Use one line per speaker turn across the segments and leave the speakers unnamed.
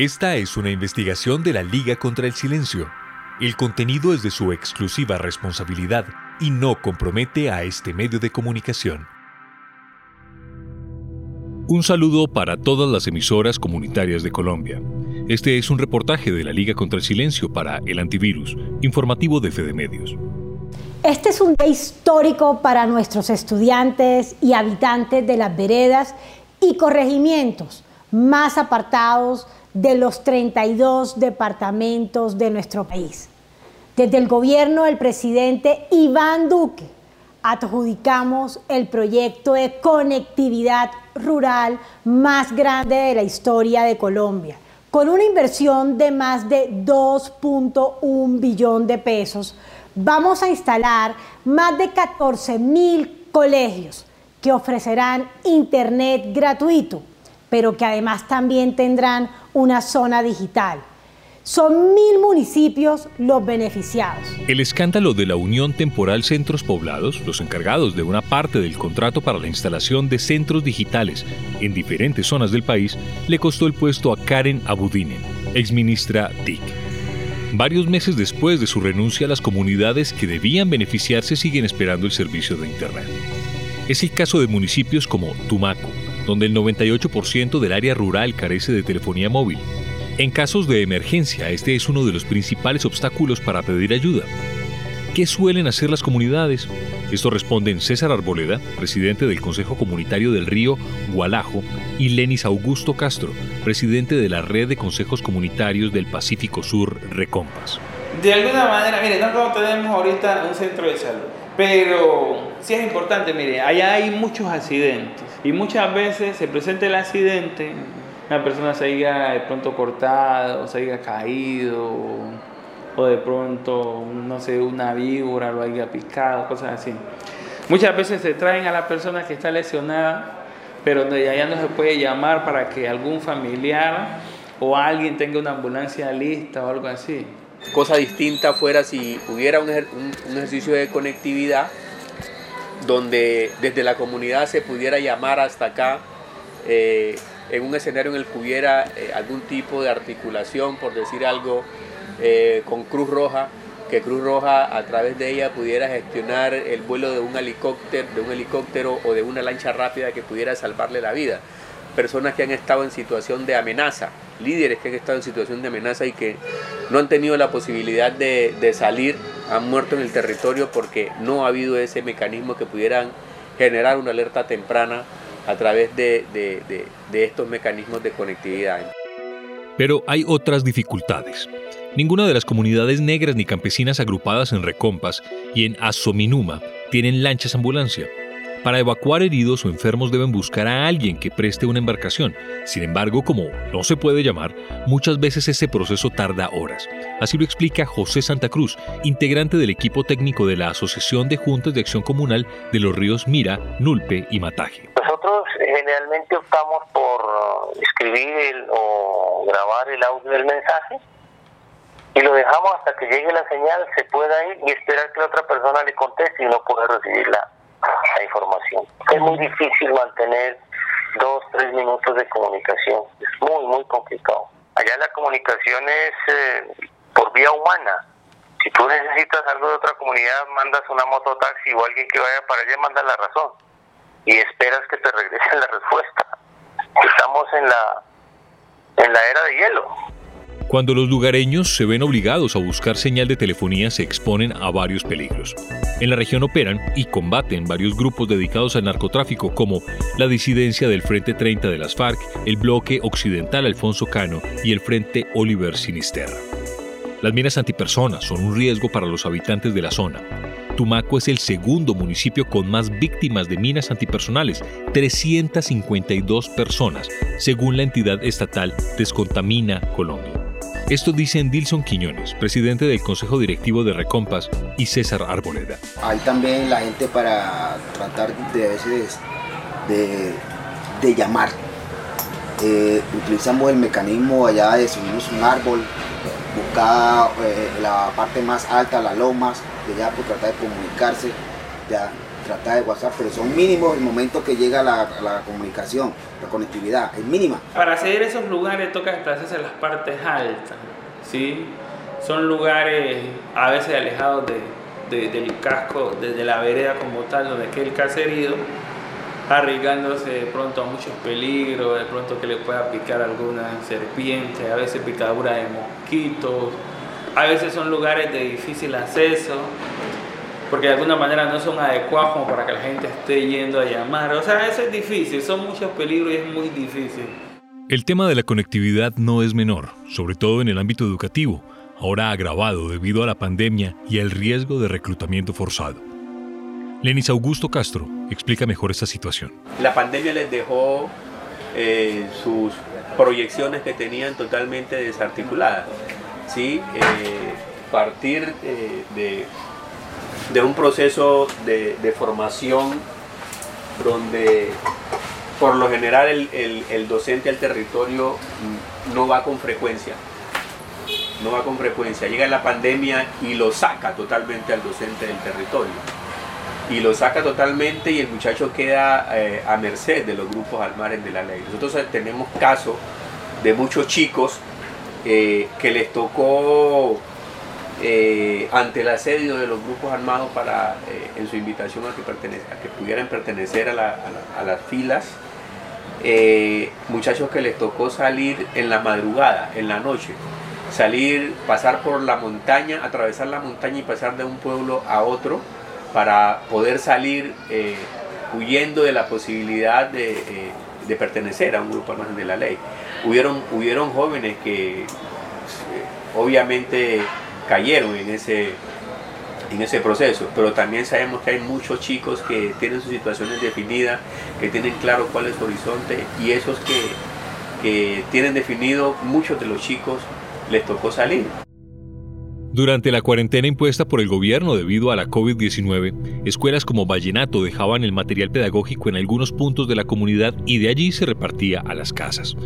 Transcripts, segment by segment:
Esta es una investigación de la Liga contra el Silencio. El contenido es de su exclusiva responsabilidad y no compromete a este medio de comunicación. Un saludo para todas las emisoras comunitarias de Colombia. Este es un reportaje de la Liga contra el Silencio para El Antivirus, informativo de Fede Medios.
Este es un día histórico para nuestros estudiantes y habitantes de las veredas y corregimientos más apartados de los 32 departamentos de nuestro país. Desde el gobierno del presidente Iván Duque adjudicamos el proyecto de conectividad rural más grande de la historia de Colombia, con una inversión de más de 2.1 billón de pesos. Vamos a instalar más de 14 mil colegios que ofrecerán internet gratuito, pero que además también tendrán una zona digital son mil municipios los beneficiados.
El escándalo de la Unión Temporal Centros Poblados, los encargados de una parte del contrato para la instalación de centros digitales en diferentes zonas del país, le costó el puesto a Karen Abudinen, exministra TIC. Varios meses después de su renuncia, las comunidades que debían beneficiarse siguen esperando el servicio de Internet. Es el caso de municipios como Tumaco, donde el 98% del área rural carece de telefonía móvil, en casos de emergencia, este es uno de los principales obstáculos para pedir ayuda. ¿Qué suelen hacer las comunidades? Esto responden César Arboleda, presidente del Consejo Comunitario del Río Gualajo, y Lenis Augusto Castro, presidente de la Red de Consejos Comunitarios del Pacífico Sur Recompas.
De alguna manera, mire, no tenemos ahorita un centro de salud, pero sí es importante, mire, allá hay muchos accidentes y muchas veces se presenta el accidente, una persona se haya de pronto cortado, se haya caído, o de pronto, no sé, una víbora lo haya picado, cosas así. Muchas veces se traen a la persona que está lesionada, pero ya no se puede llamar para que algún familiar o alguien tenga una ambulancia lista o algo así.
Cosa distinta fuera si hubiera un, ejercicio de conectividad donde desde la comunidad se pudiera llamar hasta acá eh, en un escenario en el que hubiera eh, algún tipo de articulación, por decir algo, eh, con Cruz Roja, que Cruz Roja a través de ella pudiera gestionar el vuelo de un helicóptero, de un helicóptero o de una lancha rápida que pudiera salvarle la vida. Personas que han estado en situación de amenaza, líderes que han estado en situación de amenaza y que no han tenido la posibilidad de, salir, han muerto en el territorio porque no ha habido ese mecanismo que pudieran generar una alerta temprana a través de, estos mecanismos de conectividad.
Pero hay otras dificultades. Ninguna de las comunidades negras ni campesinas agrupadas en Recompas y en Asominuma tienen lanchas ambulancia. Para evacuar heridos o enfermos deben buscar a alguien que preste una embarcación. Sin embargo, como no se puede llamar, muchas veces ese proceso tarda horas. Así lo explica José Santa Cruz, integrante del equipo técnico de la Asociación de Juntas de Acción Comunal de los ríos Mira, Nulpe y Mataje.
Nosotros generalmente optamos por escribir o grabar el audio del mensaje y lo dejamos hasta que llegue la señal, se pueda ir y esperar que la otra persona le conteste y no puede recibirla información. Es muy difícil mantener dos, tres minutos de comunicación. Es muy, muy complicado. Allá la comunicación es eh, por vía humana. Si tú necesitas algo de otra comunidad, mandas una mototaxi o alguien que vaya para allá, manda la razón. Y esperas que te regrese la respuesta. Estamos en la, en la era de hielo.
Cuando los lugareños se ven obligados a buscar señal de telefonía se exponen a varios peligros. En la región operan y combaten varios grupos dedicados al narcotráfico como la disidencia del Frente 30 de las FARC, el Bloque Occidental Alfonso Cano y el Frente Oliver Sinisterra. Las minas antipersonas son un riesgo para los habitantes de la zona. Tumaco es el segundo municipio con más víctimas de minas antipersonales, 352 personas, según la entidad estatal Descontamina Colombia. Esto dicen Dilson Quiñones, presidente del Consejo Directivo de Recompas, y César Arboleda.
Hay también la gente para tratar de veces de, llamar. Eh, utilizamos el mecanismo allá de subirnos un árbol, buscar eh, la parte más alta, las lomas, de ya por tratar de comunicarse, tratar de WhatsApp, pero son mínimos el momento que llega la, la comunicación, la conectividad, es mínima.
Para acceder a esos lugares toca desplazarse a las partes altas, ¿sí? Son lugares a veces alejados de, del casco, desde la vereda como tal, donde queda el caserío, arriesgándose de pronto a muchos peligros, de pronto que le pueda picar alguna serpiente, a veces picadura de mosquitos, a veces son lugares de difícil acceso, porque de alguna manera no son adecuados como para que la gente esté yendo a llamar. O sea, eso es difícil, son muchos peligros y es muy difícil.
El tema de la conectividad no es menor, sobre todo en el ámbito educativo, ahora agravado debido a la pandemia y al riesgo de reclutamiento forzado. Lenis Augusto Castro explica mejor esta situación.
La pandemia les dejó eh, sus proyecciones que tenían totalmente desarticuladas. ¿sí? Eh, partir eh, de de un proceso de, formación donde por lo general el, docente al territorio no va con frecuencia. No va con frecuencia. Llega la pandemia y lo saca totalmente al docente del territorio. Y lo saca totalmente y el muchacho queda eh, a merced de los grupos al margen de la ley. Nosotros tenemos casos de muchos chicos eh, que les tocó eh, ante el asedio de los grupos armados para, eh, en su invitación a que, pudieran pertenecer a, las filas, eh, muchachos que les tocó salir en la madrugada, en la noche, salir, pasar por la montaña, atravesar la montaña y pasar de un pueblo a otro para poder salir huyendo de la posibilidad de, pertenecer a un grupo armado de la ley. Hubieron, hubieron jóvenes que obviamente cayeron en ese, en ese proceso, pero también sabemos que hay muchos chicos que tienen sus situaciones definidas, que tienen claro cuál es su horizonte y esos que, que tienen definido, muchos de los chicos les tocó salir.
Durante la cuarentena impuesta por el gobierno debido a la COVID-19, escuelas como Vallenato dejaban el material pedagógico en algunos puntos de la comunidad y de allí se repartía a las casas.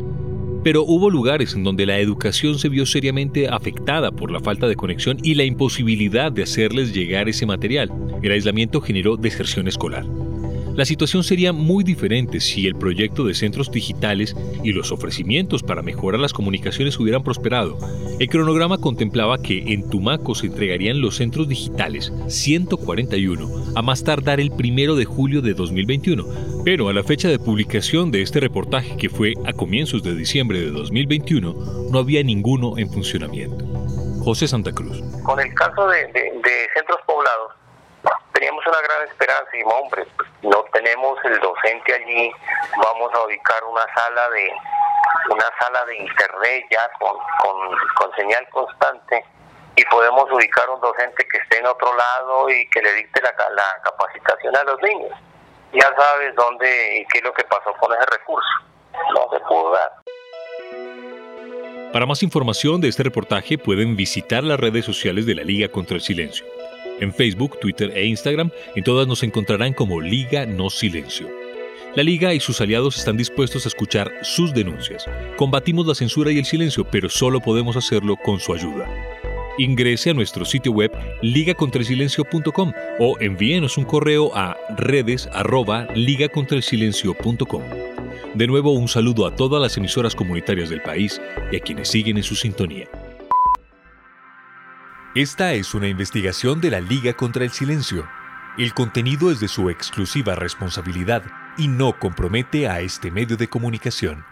Pero hubo lugares en donde la educación se vio seriamente afectada por la falta de conexión y la imposibilidad de hacerles llegar ese material. El aislamiento generó deserción escolar. La situación sería muy diferente si el proyecto de centros digitales y los ofrecimientos para mejorar las comunicaciones hubieran prosperado. El cronograma contemplaba que en Tumaco se entregarían los centros digitales 141 a más tardar el 1 de julio de 2021, pero a la fecha de publicación de este reportaje, que fue a comienzos de diciembre de 2021, no había ninguno en funcionamiento. José Santa Cruz.
Con el caso de, de centros poblados, teníamos una gran esperanza y hombre, pues, no tenemos el docente allí, vamos a ubicar una sala de una sala de internet ya con, con, señal constante y podemos ubicar un docente que esté en otro lado y que le dicte la, la capacitación a los niños. Ya sabes dónde y qué es lo que pasó con ese recurso. No se pudo dar.
Para más información de este reportaje pueden visitar las redes sociales de la Liga contra el Silencio. En Facebook, Twitter e Instagram, en todas nos encontrarán como Liga No Silencio. La Liga y sus aliados están dispuestos a escuchar sus denuncias. Combatimos la censura y el silencio, pero solo podemos hacerlo con su ayuda. Ingrese a nuestro sitio web ligacontrelsilencio.com o envíenos un correo a redes De nuevo un saludo a todas las emisoras comunitarias del país y a quienes siguen en su sintonía. Esta es una investigación de la Liga contra el Silencio. El contenido es de su exclusiva responsabilidad y no compromete a este medio de comunicación.